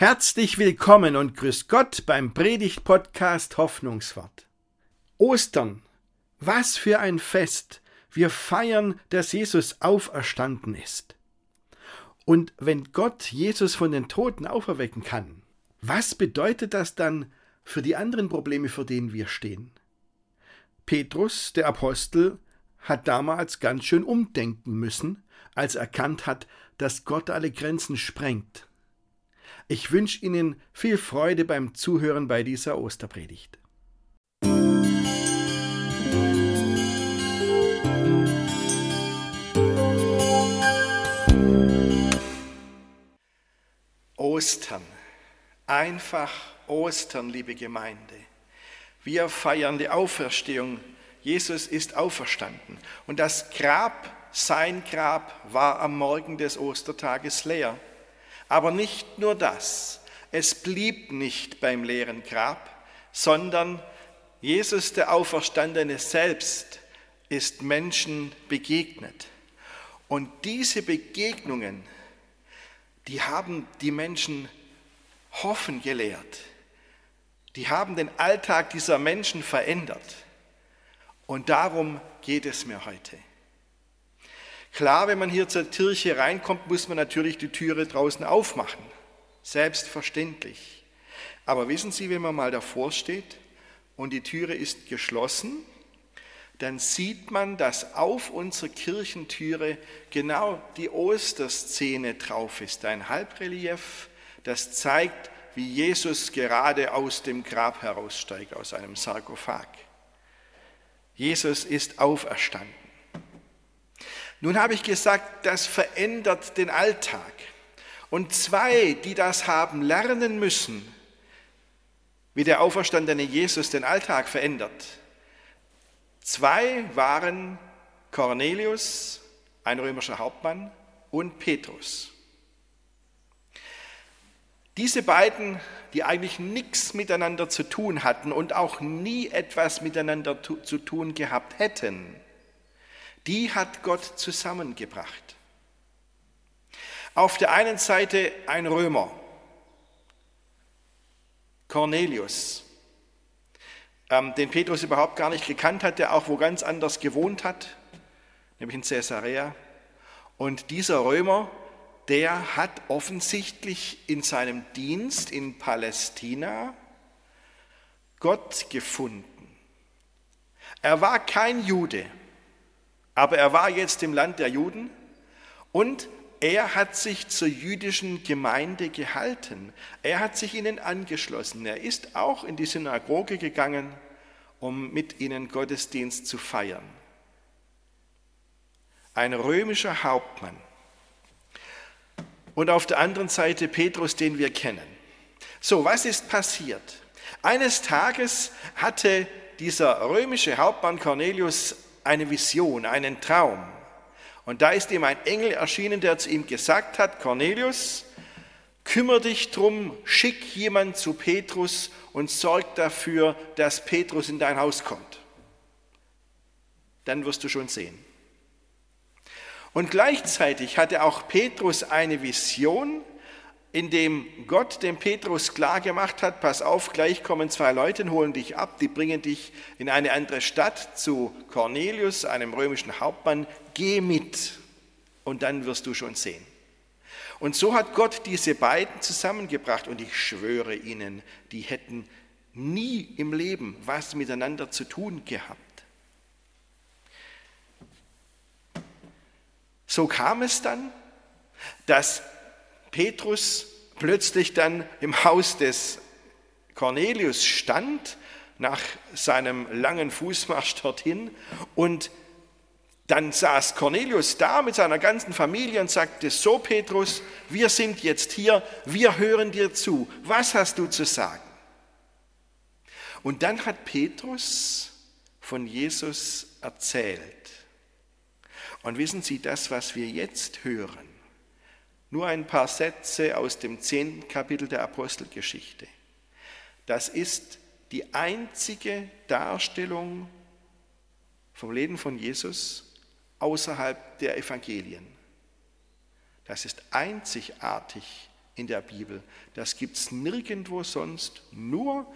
Herzlich willkommen und grüß Gott beim Predigt-Podcast Hoffnungswort. Ostern, was für ein Fest! Wir feiern, dass Jesus auferstanden ist. Und wenn Gott Jesus von den Toten auferwecken kann, was bedeutet das dann für die anderen Probleme, vor denen wir stehen? Petrus, der Apostel, hat damals ganz schön umdenken müssen, als er erkannt hat, dass Gott alle Grenzen sprengt ich wünsche Ihnen viel Freude beim Zuhören bei dieser Osterpredigt. Ostern. Einfach Ostern, liebe Gemeinde. Wir feiern die Auferstehung. Jesus ist auferstanden. Und das Grab, sein Grab, war am Morgen des Ostertages leer. Aber nicht nur das, es blieb nicht beim leeren Grab, sondern Jesus der Auferstandene selbst ist Menschen begegnet. Und diese Begegnungen, die haben die Menschen hoffen gelehrt. Die haben den Alltag dieser Menschen verändert. Und darum geht es mir heute. Klar, wenn man hier zur Kirche reinkommt, muss man natürlich die Türe draußen aufmachen. Selbstverständlich. Aber wissen Sie, wenn man mal davor steht und die Türe ist geschlossen, dann sieht man, dass auf unserer Kirchentüre genau die Osterszene drauf ist. Ein Halbrelief, das zeigt, wie Jesus gerade aus dem Grab heraussteigt, aus einem Sarkophag. Jesus ist auferstanden. Nun habe ich gesagt, das verändert den Alltag. Und zwei, die das haben lernen müssen, wie der auferstandene Jesus den Alltag verändert. Zwei waren Cornelius, ein römischer Hauptmann, und Petrus. Diese beiden, die eigentlich nichts miteinander zu tun hatten und auch nie etwas miteinander zu tun gehabt hätten, die hat Gott zusammengebracht. Auf der einen Seite ein Römer, Cornelius, ähm, den Petrus überhaupt gar nicht gekannt hat, der auch wo ganz anders gewohnt hat, nämlich in Caesarea. Und dieser Römer, der hat offensichtlich in seinem Dienst in Palästina Gott gefunden. Er war kein Jude, aber er war jetzt im Land der Juden und er hat sich zur jüdischen Gemeinde gehalten. Er hat sich ihnen angeschlossen. Er ist auch in die Synagoge gegangen, um mit ihnen Gottesdienst zu feiern. Ein römischer Hauptmann. Und auf der anderen Seite Petrus, den wir kennen. So, was ist passiert? Eines Tages hatte dieser römische Hauptmann Cornelius eine Vision, einen Traum. Und da ist ihm ein Engel erschienen, der zu ihm gesagt hat, Cornelius, kümmere dich drum, schick jemand zu Petrus und sorg dafür, dass Petrus in dein Haus kommt. Dann wirst du schon sehen. Und gleichzeitig hatte auch Petrus eine Vision, in dem Gott dem Petrus klar gemacht hat, pass auf, gleich kommen zwei Leute und holen dich ab, die bringen dich in eine andere Stadt zu Cornelius, einem römischen Hauptmann, geh mit und dann wirst du schon sehen. Und so hat Gott diese beiden zusammengebracht und ich schwöre Ihnen, die hätten nie im Leben was miteinander zu tun gehabt. So kam es dann, dass Petrus plötzlich dann im Haus des Cornelius stand, nach seinem langen Fußmarsch dorthin, und dann saß Cornelius da mit seiner ganzen Familie und sagte, so Petrus, wir sind jetzt hier, wir hören dir zu, was hast du zu sagen? Und dann hat Petrus von Jesus erzählt. Und wissen Sie, das, was wir jetzt hören, nur ein paar Sätze aus dem zehnten Kapitel der Apostelgeschichte. Das ist die einzige Darstellung vom Leben von Jesus außerhalb der Evangelien. Das ist einzigartig in der Bibel. Das gibt es nirgendwo sonst, nur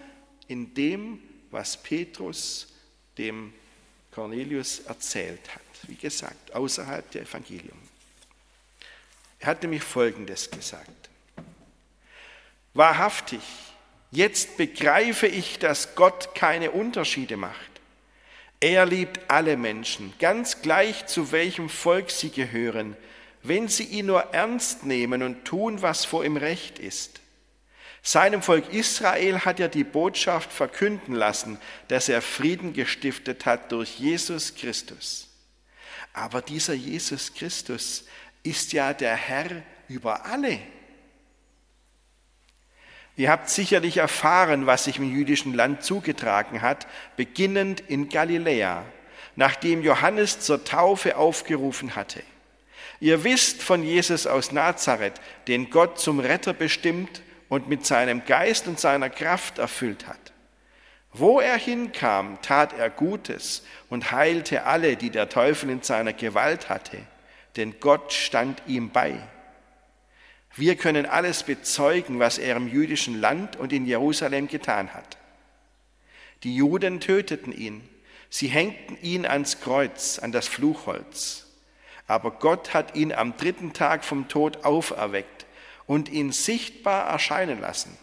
in dem, was Petrus dem Cornelius erzählt hat. Wie gesagt, außerhalb der Evangelium. Er hat nämlich Folgendes gesagt. Wahrhaftig, jetzt begreife ich, dass Gott keine Unterschiede macht. Er liebt alle Menschen, ganz gleich zu welchem Volk sie gehören, wenn sie ihn nur ernst nehmen und tun, was vor ihm recht ist. Seinem Volk Israel hat er die Botschaft verkünden lassen, dass er Frieden gestiftet hat durch Jesus Christus. Aber dieser Jesus Christus ist ja der Herr über alle. Ihr habt sicherlich erfahren, was sich im jüdischen Land zugetragen hat, beginnend in Galiläa, nachdem Johannes zur Taufe aufgerufen hatte. Ihr wisst von Jesus aus Nazareth, den Gott zum Retter bestimmt und mit seinem Geist und seiner Kraft erfüllt hat. Wo er hinkam, tat er Gutes und heilte alle, die der Teufel in seiner Gewalt hatte, denn Gott stand ihm bei. Wir können alles bezeugen, was er im jüdischen Land und in Jerusalem getan hat. Die Juden töteten ihn, sie hängten ihn ans Kreuz, an das Fluchholz. Aber Gott hat ihn am dritten Tag vom Tod auferweckt und ihn sichtbar erscheinen lassen,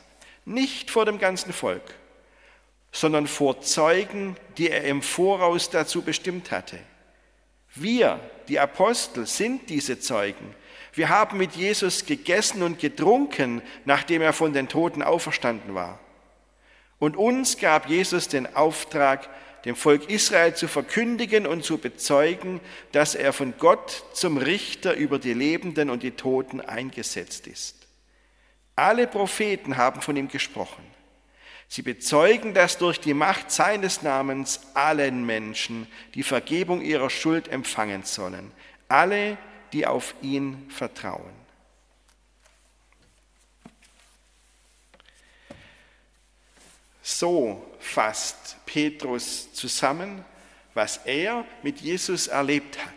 nicht vor dem ganzen Volk, sondern vor Zeugen, die er im Voraus dazu bestimmt hatte. Wir, die Apostel, sind diese Zeugen. Wir haben mit Jesus gegessen und getrunken, nachdem er von den Toten auferstanden war. Und uns gab Jesus den Auftrag, dem Volk Israel zu verkündigen und zu bezeugen, dass er von Gott zum Richter über die Lebenden und die Toten eingesetzt ist. Alle Propheten haben von ihm gesprochen. Sie bezeugen, dass durch die Macht seines Namens allen Menschen die Vergebung ihrer Schuld empfangen sollen. Alle, die auf ihn vertrauen. So fasst Petrus zusammen, was er mit Jesus erlebt hat.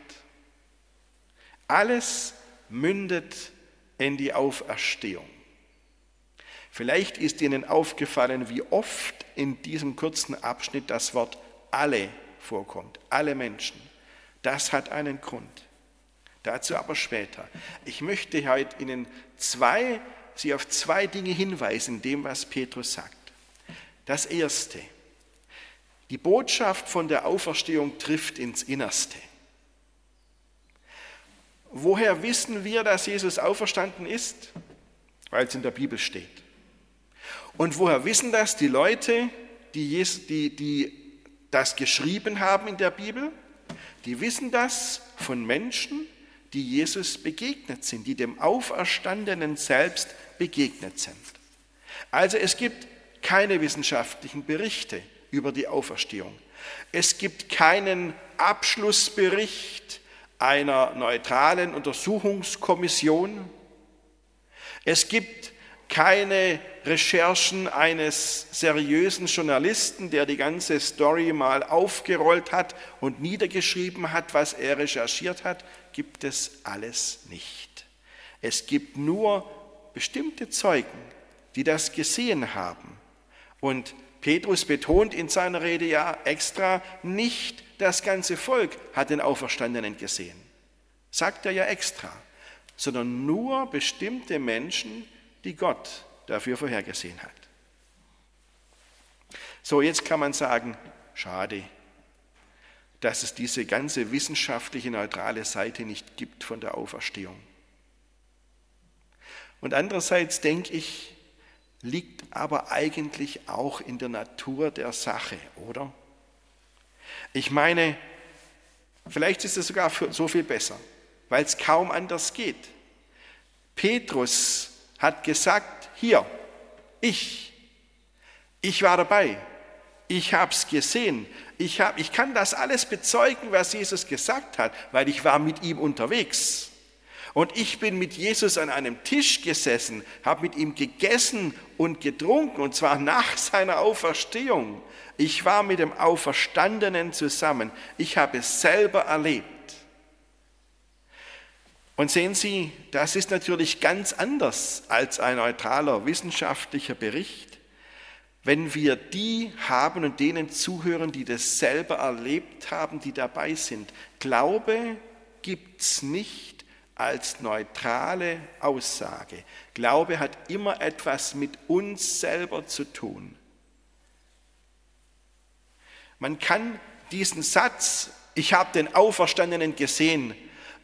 Alles mündet in die Auferstehung. Vielleicht ist Ihnen aufgefallen, wie oft in diesem kurzen Abschnitt das Wort alle vorkommt, alle Menschen. Das hat einen Grund. Dazu aber später. Ich möchte heute Ihnen zwei, Sie auf zwei Dinge hinweisen, dem, was Petrus sagt. Das erste, die Botschaft von der Auferstehung trifft ins Innerste. Woher wissen wir, dass Jesus auferstanden ist? Weil es in der Bibel steht. Und woher wissen das die Leute, die, die, die das geschrieben haben in der Bibel? Die wissen das von Menschen, die Jesus begegnet sind, die dem Auferstandenen selbst begegnet sind. Also es gibt keine wissenschaftlichen Berichte über die Auferstehung. Es gibt keinen Abschlussbericht einer neutralen Untersuchungskommission. Es gibt keine Recherchen eines seriösen Journalisten, der die ganze Story mal aufgerollt hat und niedergeschrieben hat, was er recherchiert hat, gibt es alles nicht. Es gibt nur bestimmte Zeugen, die das gesehen haben. Und Petrus betont in seiner Rede ja extra, nicht das ganze Volk hat den Auferstandenen gesehen. Sagt er ja extra, sondern nur bestimmte Menschen, die Gott dafür vorhergesehen hat. So, jetzt kann man sagen, schade, dass es diese ganze wissenschaftliche neutrale Seite nicht gibt von der Auferstehung. Und andererseits denke ich, liegt aber eigentlich auch in der Natur der Sache, oder? Ich meine, vielleicht ist es sogar so viel besser, weil es kaum anders geht. Petrus hat gesagt, hier, ich, ich war dabei, ich habe es gesehen, ich, hab, ich kann das alles bezeugen, was Jesus gesagt hat, weil ich war mit ihm unterwegs. Und ich bin mit Jesus an einem Tisch gesessen, habe mit ihm gegessen und getrunken, und zwar nach seiner Auferstehung. Ich war mit dem Auferstandenen zusammen. Ich habe es selber erlebt. Und sehen Sie, das ist natürlich ganz anders als ein neutraler wissenschaftlicher Bericht, wenn wir die haben und denen zuhören, die das selber erlebt haben, die dabei sind. Glaube gibt es nicht als neutrale Aussage. Glaube hat immer etwas mit uns selber zu tun. Man kann diesen Satz, ich habe den Auferstandenen gesehen,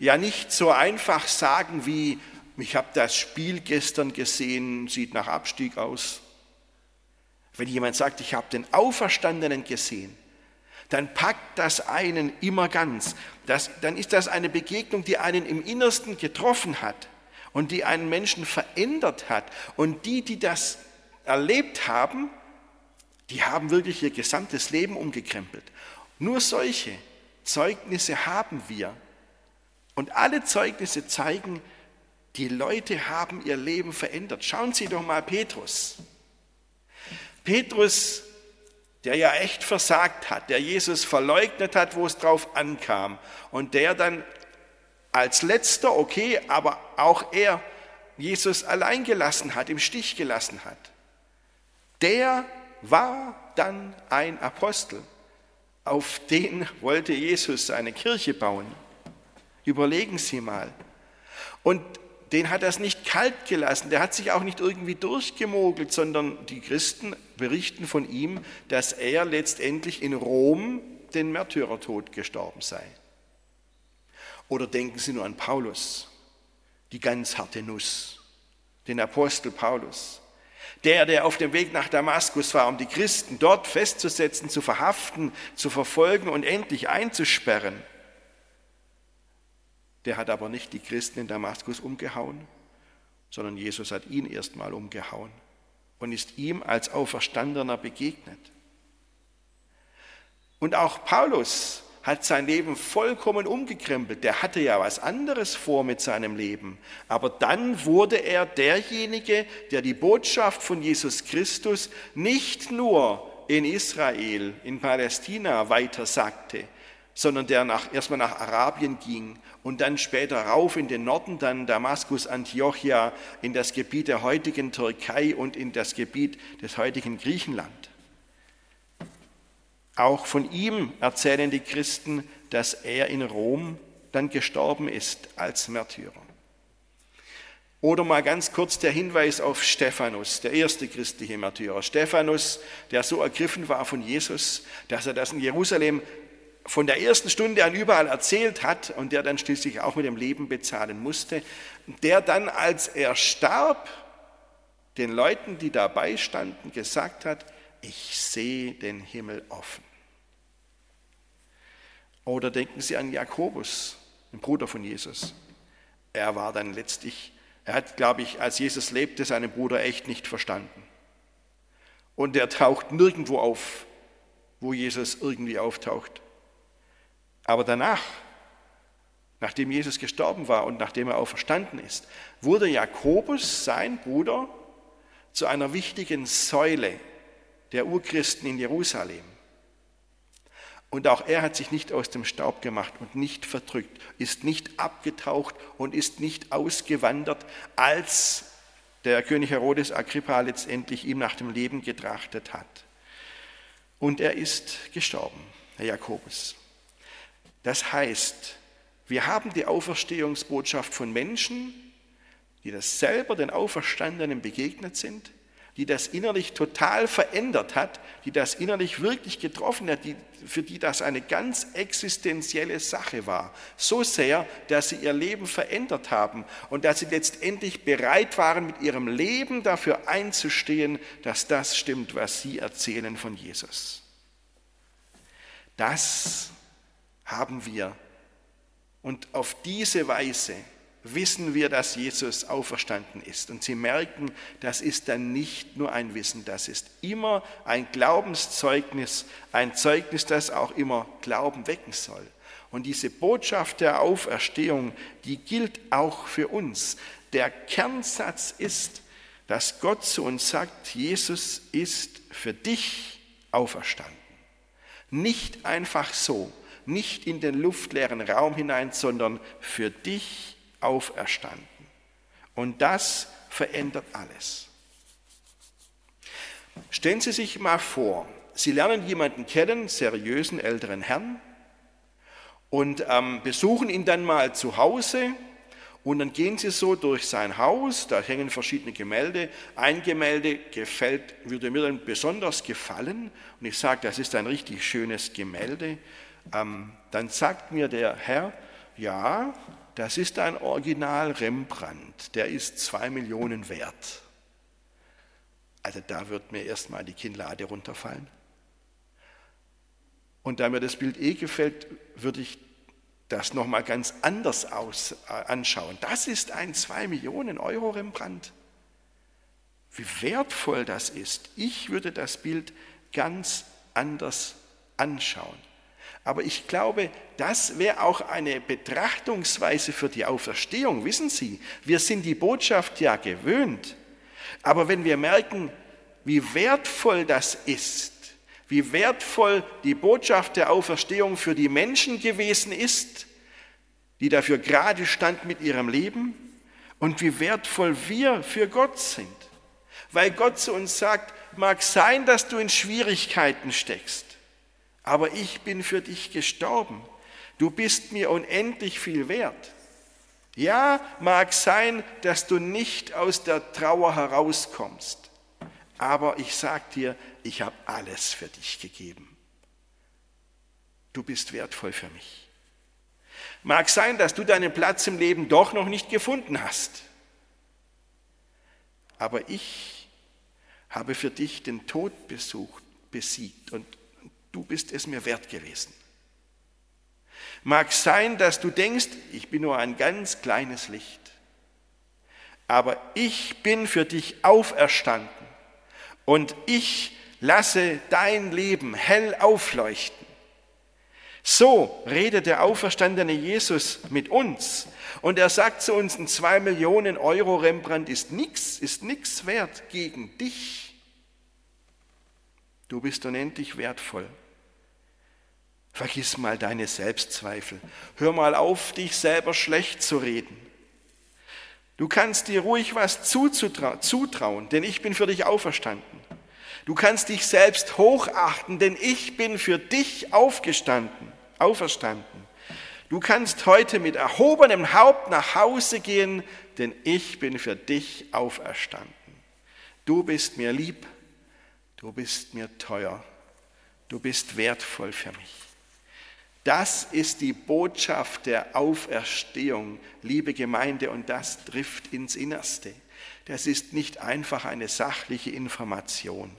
ja nicht so einfach sagen wie, ich habe das Spiel gestern gesehen, sieht nach Abstieg aus. Wenn jemand sagt, ich habe den Auferstandenen gesehen, dann packt das einen immer ganz. Das, dann ist das eine Begegnung, die einen im Innersten getroffen hat und die einen Menschen verändert hat. Und die, die das erlebt haben, die haben wirklich ihr gesamtes Leben umgekrempelt. Nur solche Zeugnisse haben wir. Und alle Zeugnisse zeigen, die Leute haben ihr Leben verändert. Schauen Sie doch mal Petrus. Petrus, der ja echt versagt hat, der Jesus verleugnet hat, wo es drauf ankam und der dann als letzter, okay, aber auch er Jesus allein gelassen hat, im Stich gelassen hat. Der war dann ein Apostel. Auf den wollte Jesus seine Kirche bauen. Überlegen Sie mal. Und den hat es nicht kalt gelassen, der hat sich auch nicht irgendwie durchgemogelt, sondern die Christen berichten von ihm, dass er letztendlich in Rom den Märtyrertod gestorben sei. Oder denken Sie nur an Paulus, die ganz harte Nuss, den Apostel Paulus. Der, der auf dem Weg nach Damaskus war, um die Christen dort festzusetzen, zu verhaften, zu verfolgen und endlich einzusperren. Der hat aber nicht die Christen in Damaskus umgehauen, sondern Jesus hat ihn erstmal umgehauen und ist ihm als Auferstandener begegnet. Und auch Paulus hat sein Leben vollkommen umgekrempelt. Der hatte ja was anderes vor mit seinem Leben. Aber dann wurde er derjenige, der die Botschaft von Jesus Christus nicht nur in Israel, in Palästina weitersagte, sondern der nach, erstmal nach Arabien ging und dann später rauf in den Norden, dann Damaskus, Antiochia, in das Gebiet der heutigen Türkei und in das Gebiet des heutigen Griechenland. Auch von ihm erzählen die Christen, dass er in Rom dann gestorben ist als Märtyrer. Oder mal ganz kurz der Hinweis auf Stephanus, der erste christliche Märtyrer. Stephanus, der so ergriffen war von Jesus, dass er das in Jerusalem von der ersten Stunde an überall erzählt hat und der dann schließlich auch mit dem Leben bezahlen musste, der dann, als er starb, den Leuten, die dabei standen, gesagt hat, ich sehe den Himmel offen. Oder denken Sie an Jakobus, den Bruder von Jesus. Er war dann letztlich, er hat, glaube ich, als Jesus lebte, seinen Bruder echt nicht verstanden. Und er taucht nirgendwo auf, wo Jesus irgendwie auftaucht. Aber danach, nachdem Jesus gestorben war und nachdem er auferstanden ist, wurde Jakobus, sein Bruder, zu einer wichtigen Säule der Urchristen in Jerusalem. Und auch er hat sich nicht aus dem Staub gemacht und nicht verdrückt, ist nicht abgetaucht und ist nicht ausgewandert, als der König Herodes Agrippa letztendlich ihm nach dem Leben getrachtet hat. Und er ist gestorben, Herr Jakobus. Das heißt, wir haben die Auferstehungsbotschaft von Menschen, die das selber den Auferstandenen begegnet sind, die das innerlich total verändert hat, die das innerlich wirklich getroffen hat, die, für die das eine ganz existenzielle Sache war. So sehr, dass sie ihr Leben verändert haben und dass sie letztendlich bereit waren, mit ihrem Leben dafür einzustehen, dass das stimmt, was sie erzählen von Jesus. Das haben wir. Und auf diese Weise wissen wir, dass Jesus auferstanden ist. Und Sie merken, das ist dann nicht nur ein Wissen, das ist immer ein Glaubenszeugnis, ein Zeugnis, das auch immer Glauben wecken soll. Und diese Botschaft der Auferstehung, die gilt auch für uns. Der Kernsatz ist, dass Gott zu uns sagt, Jesus ist für dich auferstanden. Nicht einfach so, nicht in den luftleeren Raum hinein, sondern für dich auferstanden. Und das verändert alles. Stellen Sie sich mal vor, Sie lernen jemanden kennen, seriösen älteren Herrn, und ähm, besuchen ihn dann mal zu Hause und dann gehen sie so durch sein Haus, da hängen verschiedene Gemälde. Ein Gemälde gefällt, würde mir dann besonders gefallen und ich sage, das ist ein richtig schönes Gemälde. Ähm, dann sagt mir der Herr, ja, das ist ein Original Rembrandt, der ist zwei Millionen wert. Also da wird mir erstmal die Kinnlade runterfallen. Und da mir das Bild eh gefällt, würde ich das nochmal ganz anders aus, äh, anschauen. Das ist ein 2 Millionen Euro Rembrandt. Wie wertvoll das ist. Ich würde das Bild ganz anders anschauen. Aber ich glaube, das wäre auch eine Betrachtungsweise für die Auferstehung. Wissen Sie, wir sind die Botschaft ja gewöhnt. Aber wenn wir merken, wie wertvoll das ist, wie wertvoll die Botschaft der Auferstehung für die Menschen gewesen ist, die dafür gerade standen mit ihrem Leben und wie wertvoll wir für Gott sind. Weil Gott zu uns sagt, mag sein, dass du in Schwierigkeiten steckst, aber ich bin für dich gestorben. Du bist mir unendlich viel wert. Ja, mag sein, dass du nicht aus der Trauer herauskommst, aber ich sag dir, ich habe alles für dich gegeben. Du bist wertvoll für mich. Mag sein, dass du deinen Platz im Leben doch noch nicht gefunden hast. Aber ich habe für dich den Tod besucht, besiegt und du bist es mir wert gewesen. Mag sein, dass du denkst, ich bin nur ein ganz kleines Licht, aber ich bin für dich auferstanden und ich lasse dein Leben hell aufleuchten. So redet der auferstandene Jesus mit uns. Und er sagt zu uns, ein 2 Millionen Euro Rembrandt ist nichts, ist nichts wert gegen dich. Du bist unendlich wertvoll. Vergiss mal deine Selbstzweifel. Hör mal auf, dich selber schlecht zu reden. Du kannst dir ruhig was zutrauen, denn ich bin für dich auferstanden. Du kannst dich selbst hochachten, denn ich bin für dich aufgestanden, auferstanden. Du kannst heute mit erhobenem Haupt nach Hause gehen, denn ich bin für dich auferstanden. Du bist mir lieb, du bist mir teuer, du bist wertvoll für mich. Das ist die Botschaft der Auferstehung, liebe Gemeinde, und das trifft ins Innerste. Das ist nicht einfach eine sachliche Information.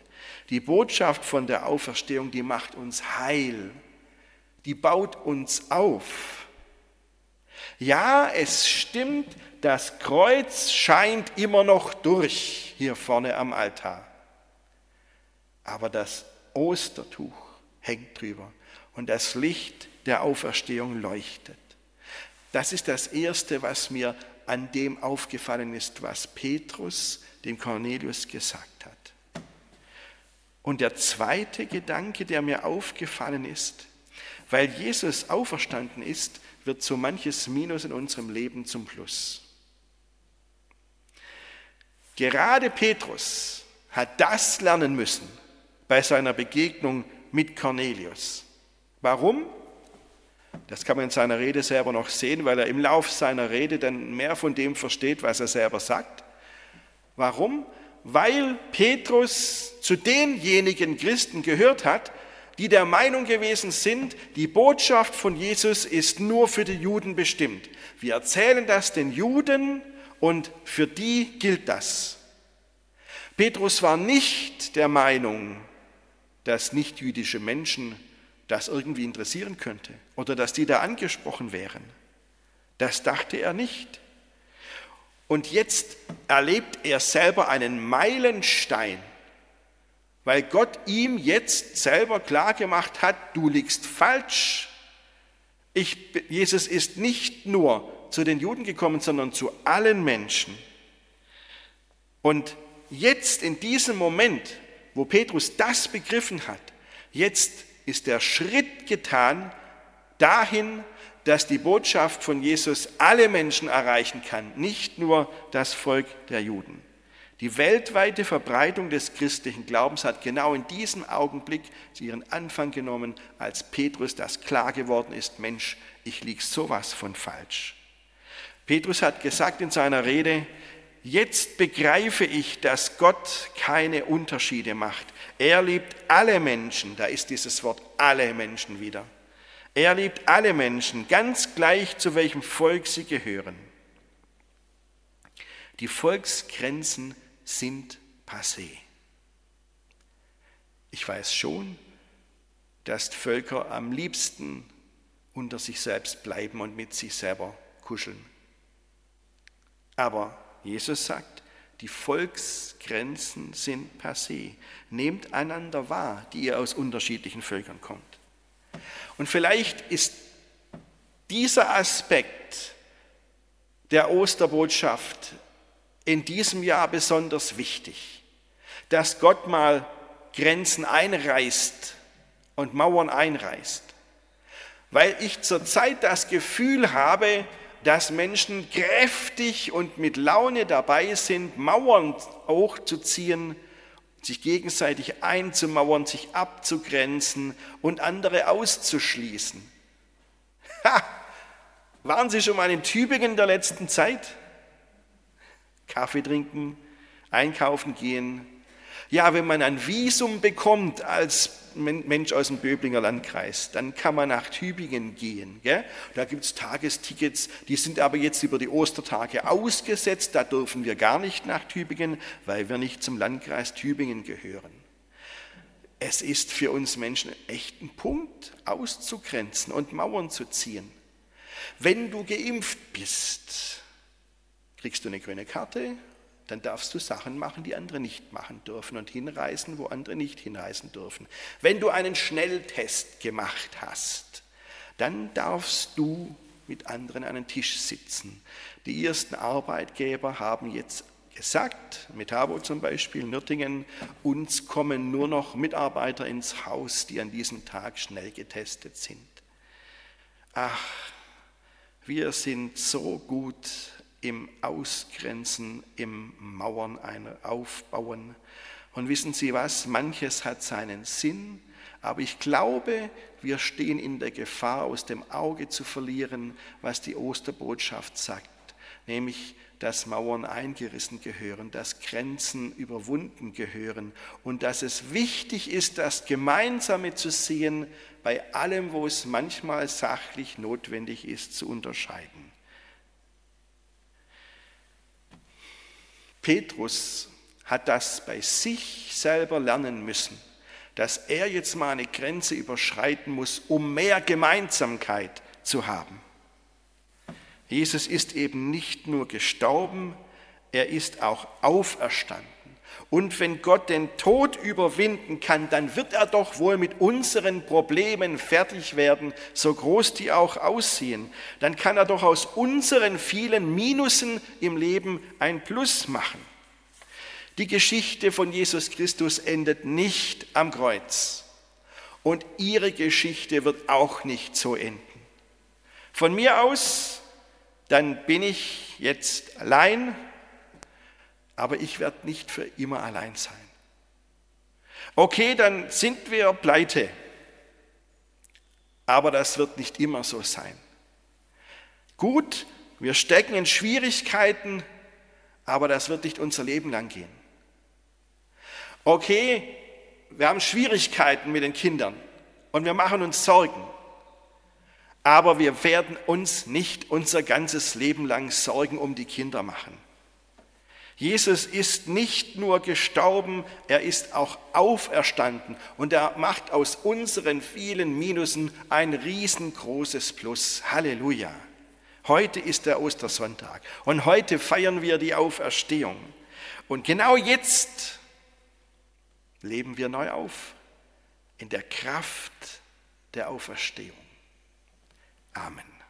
Die Botschaft von der Auferstehung, die macht uns heil, die baut uns auf. Ja, es stimmt, das Kreuz scheint immer noch durch hier vorne am Altar. Aber das Ostertuch hängt drüber und das Licht der Auferstehung leuchtet. Das ist das Erste, was mir an dem aufgefallen ist, was Petrus dem Cornelius gesagt hat. Und der zweite Gedanke, der mir aufgefallen ist, weil Jesus auferstanden ist, wird so manches Minus in unserem Leben zum Plus. Gerade Petrus hat das lernen müssen bei seiner Begegnung mit Cornelius. Warum? Das kann man in seiner Rede selber noch sehen, weil er im Lauf seiner Rede dann mehr von dem versteht, was er selber sagt. Warum? Weil Petrus zu denjenigen Christen gehört hat, die der Meinung gewesen sind, die Botschaft von Jesus ist nur für die Juden bestimmt. Wir erzählen das den Juden und für die gilt das. Petrus war nicht der Meinung, dass nichtjüdische Menschen das irgendwie interessieren könnte oder dass die da angesprochen wären. Das dachte er nicht. Und jetzt erlebt er selber einen Meilenstein weil Gott ihm jetzt selber klargemacht hat, du liegst falsch. Ich, Jesus ist nicht nur zu den Juden gekommen, sondern zu allen Menschen. Und jetzt in diesem Moment, wo Petrus das begriffen hat, jetzt ist der Schritt getan dahin, dass die Botschaft von Jesus alle Menschen erreichen kann, nicht nur das Volk der Juden. Die weltweite Verbreitung des christlichen Glaubens hat genau in diesem Augenblick ihren Anfang genommen, als Petrus das klar geworden ist, Mensch, ich liege sowas von falsch. Petrus hat gesagt in seiner Rede, jetzt begreife ich, dass Gott keine Unterschiede macht. Er liebt alle Menschen, da ist dieses Wort alle Menschen wieder. Er liebt alle Menschen, ganz gleich zu welchem Volk sie gehören. Die Volksgrenzen sind passé. Ich weiß schon, dass Völker am liebsten unter sich selbst bleiben und mit sich selber kuscheln. Aber Jesus sagt, die Volksgrenzen sind passé. Nehmt einander wahr, die ihr aus unterschiedlichen Völkern kommt. Und vielleicht ist dieser Aspekt der Osterbotschaft in diesem Jahr besonders wichtig, dass Gott mal Grenzen einreißt und Mauern einreißt. Weil ich zurzeit das Gefühl habe, dass Menschen kräftig und mit Laune dabei sind, Mauern hochzuziehen, sich gegenseitig einzumauern, sich abzugrenzen und andere auszuschließen. Ha! Waren Sie schon mal in Tübingen der letzten Zeit? Kaffee trinken, einkaufen gehen. Ja, wenn man ein Visum bekommt als Mensch aus dem Böblinger Landkreis, dann kann man nach Tübingen gehen. Gell? Da gibt es Tagestickets, die sind aber jetzt über die Ostertage ausgesetzt. Da dürfen wir gar nicht nach Tübingen, weil wir nicht zum Landkreis Tübingen gehören. Es ist für uns Menschen echt ein Punkt, auszugrenzen und Mauern zu ziehen. Wenn du geimpft bist, kriegst du eine grüne Karte, dann darfst du Sachen machen, die andere nicht machen dürfen und hinreisen, wo andere nicht hinreisen dürfen. Wenn du einen Schnelltest gemacht hast, dann darfst du mit anderen an einen Tisch sitzen. Die ersten Arbeitgeber haben jetzt gesagt, Metabo zum Beispiel, Nürtingen, uns kommen nur noch Mitarbeiter ins Haus, die an diesem Tag schnell getestet sind. Ach, wir sind so gut im Ausgrenzen, im Mauern aufbauen. Und wissen Sie was, manches hat seinen Sinn, aber ich glaube, wir stehen in der Gefahr, aus dem Auge zu verlieren, was die Osterbotschaft sagt, nämlich, dass Mauern eingerissen gehören, dass Grenzen überwunden gehören und dass es wichtig ist, das Gemeinsame zu sehen, bei allem, wo es manchmal sachlich notwendig ist, zu unterscheiden. Petrus hat das bei sich selber lernen müssen, dass er jetzt mal eine Grenze überschreiten muss, um mehr Gemeinsamkeit zu haben. Jesus ist eben nicht nur gestorben, er ist auch auferstanden. Und wenn Gott den Tod überwinden kann, dann wird er doch wohl mit unseren Problemen fertig werden, so groß die auch aussehen. Dann kann er doch aus unseren vielen Minusen im Leben ein Plus machen. Die Geschichte von Jesus Christus endet nicht am Kreuz. Und ihre Geschichte wird auch nicht so enden. Von mir aus, dann bin ich jetzt allein aber ich werde nicht für immer allein sein. Okay, dann sind wir pleite, aber das wird nicht immer so sein. Gut, wir stecken in Schwierigkeiten, aber das wird nicht unser Leben lang gehen. Okay, wir haben Schwierigkeiten mit den Kindern und wir machen uns Sorgen, aber wir werden uns nicht unser ganzes Leben lang Sorgen um die Kinder machen. Jesus ist nicht nur gestorben, er ist auch auferstanden und er macht aus unseren vielen Minusen ein riesengroßes Plus. Halleluja. Heute ist der Ostersonntag und heute feiern wir die Auferstehung. Und genau jetzt leben wir neu auf in der Kraft der Auferstehung. Amen.